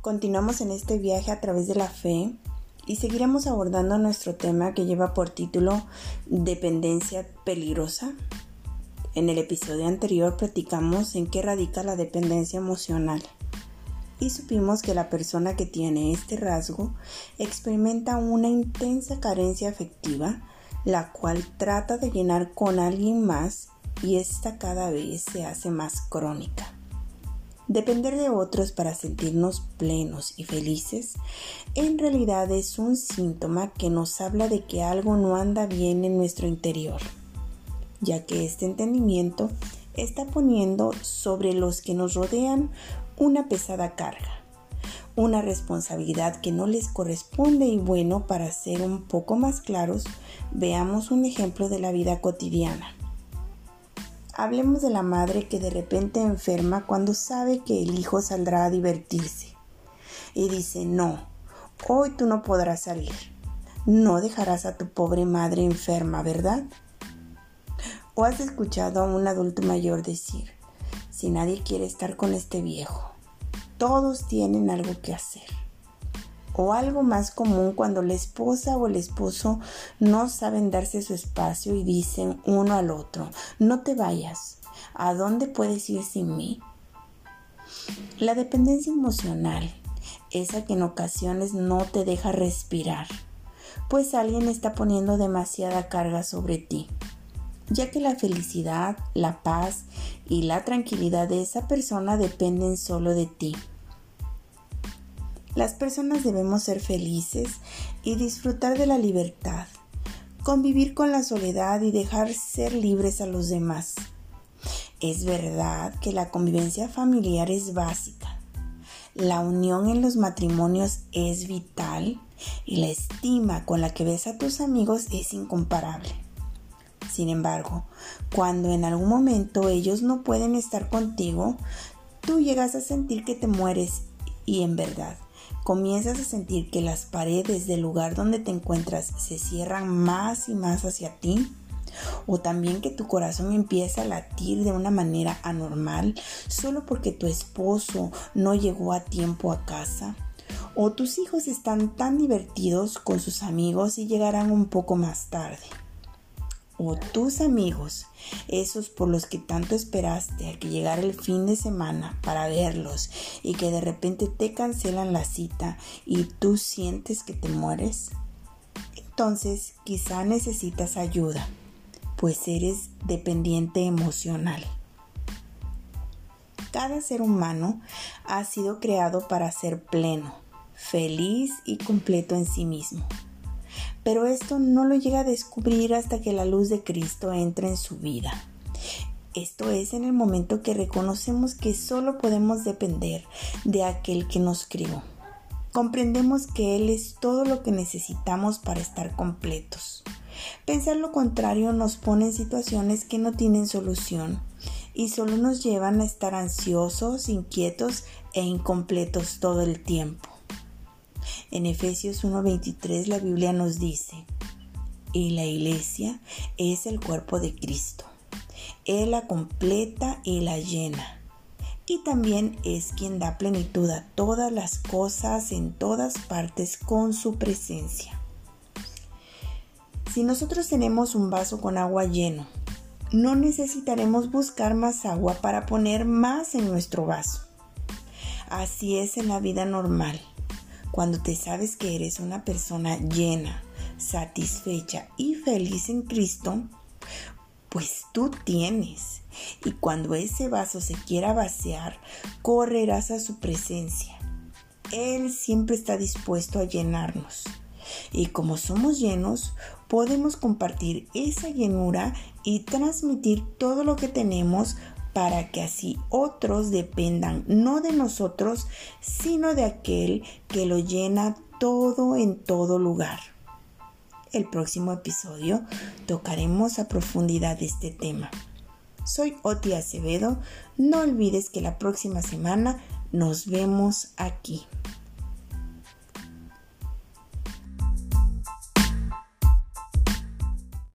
Continuamos en este viaje a través de la fe y seguiremos abordando nuestro tema que lleva por título Dependencia peligrosa. En el episodio anterior platicamos en qué radica la dependencia emocional y supimos que la persona que tiene este rasgo experimenta una intensa carencia afectiva, la cual trata de llenar con alguien más y esta cada vez se hace más crónica. Depender de otros para sentirnos plenos y felices en realidad es un síntoma que nos habla de que algo no anda bien en nuestro interior, ya que este entendimiento está poniendo sobre los que nos rodean una pesada carga, una responsabilidad que no les corresponde y bueno, para ser un poco más claros, veamos un ejemplo de la vida cotidiana. Hablemos de la madre que de repente enferma cuando sabe que el hijo saldrá a divertirse. Y dice, no, hoy tú no podrás salir. No dejarás a tu pobre madre enferma, ¿verdad? ¿O has escuchado a un adulto mayor decir, si nadie quiere estar con este viejo, todos tienen algo que hacer? O algo más común cuando la esposa o el esposo no saben darse su espacio y dicen uno al otro, no te vayas, ¿a dónde puedes ir sin mí? La dependencia emocional, esa que en ocasiones no te deja respirar, pues alguien está poniendo demasiada carga sobre ti, ya que la felicidad, la paz y la tranquilidad de esa persona dependen solo de ti. Las personas debemos ser felices y disfrutar de la libertad, convivir con la soledad y dejar ser libres a los demás. Es verdad que la convivencia familiar es básica. La unión en los matrimonios es vital y la estima con la que ves a tus amigos es incomparable. Sin embargo, cuando en algún momento ellos no pueden estar contigo, tú llegas a sentir que te mueres y en verdad comienzas a sentir que las paredes del lugar donde te encuentras se cierran más y más hacia ti, o también que tu corazón empieza a latir de una manera anormal solo porque tu esposo no llegó a tiempo a casa, o tus hijos están tan divertidos con sus amigos y llegarán un poco más tarde o tus amigos, esos por los que tanto esperaste a que llegara el fin de semana para verlos y que de repente te cancelan la cita y tú sientes que te mueres, entonces quizá necesitas ayuda, pues eres dependiente emocional. Cada ser humano ha sido creado para ser pleno, feliz y completo en sí mismo pero esto no lo llega a descubrir hasta que la luz de Cristo entra en su vida. Esto es en el momento que reconocemos que solo podemos depender de aquel que nos crió. Comprendemos que Él es todo lo que necesitamos para estar completos. Pensar lo contrario nos pone en situaciones que no tienen solución y solo nos llevan a estar ansiosos, inquietos e incompletos todo el tiempo. En Efesios 1:23 la Biblia nos dice, y la iglesia es el cuerpo de Cristo. Él la completa y la llena. Y también es quien da plenitud a todas las cosas en todas partes con su presencia. Si nosotros tenemos un vaso con agua lleno, no necesitaremos buscar más agua para poner más en nuestro vaso. Así es en la vida normal. Cuando te sabes que eres una persona llena, satisfecha y feliz en Cristo, pues tú tienes. Y cuando ese vaso se quiera vaciar, correrás a su presencia. Él siempre está dispuesto a llenarnos. Y como somos llenos, podemos compartir esa llenura y transmitir todo lo que tenemos para que así otros dependan no de nosotros, sino de aquel que lo llena todo en todo lugar. El próximo episodio tocaremos a profundidad este tema. Soy Oti Acevedo, no olvides que la próxima semana nos vemos aquí.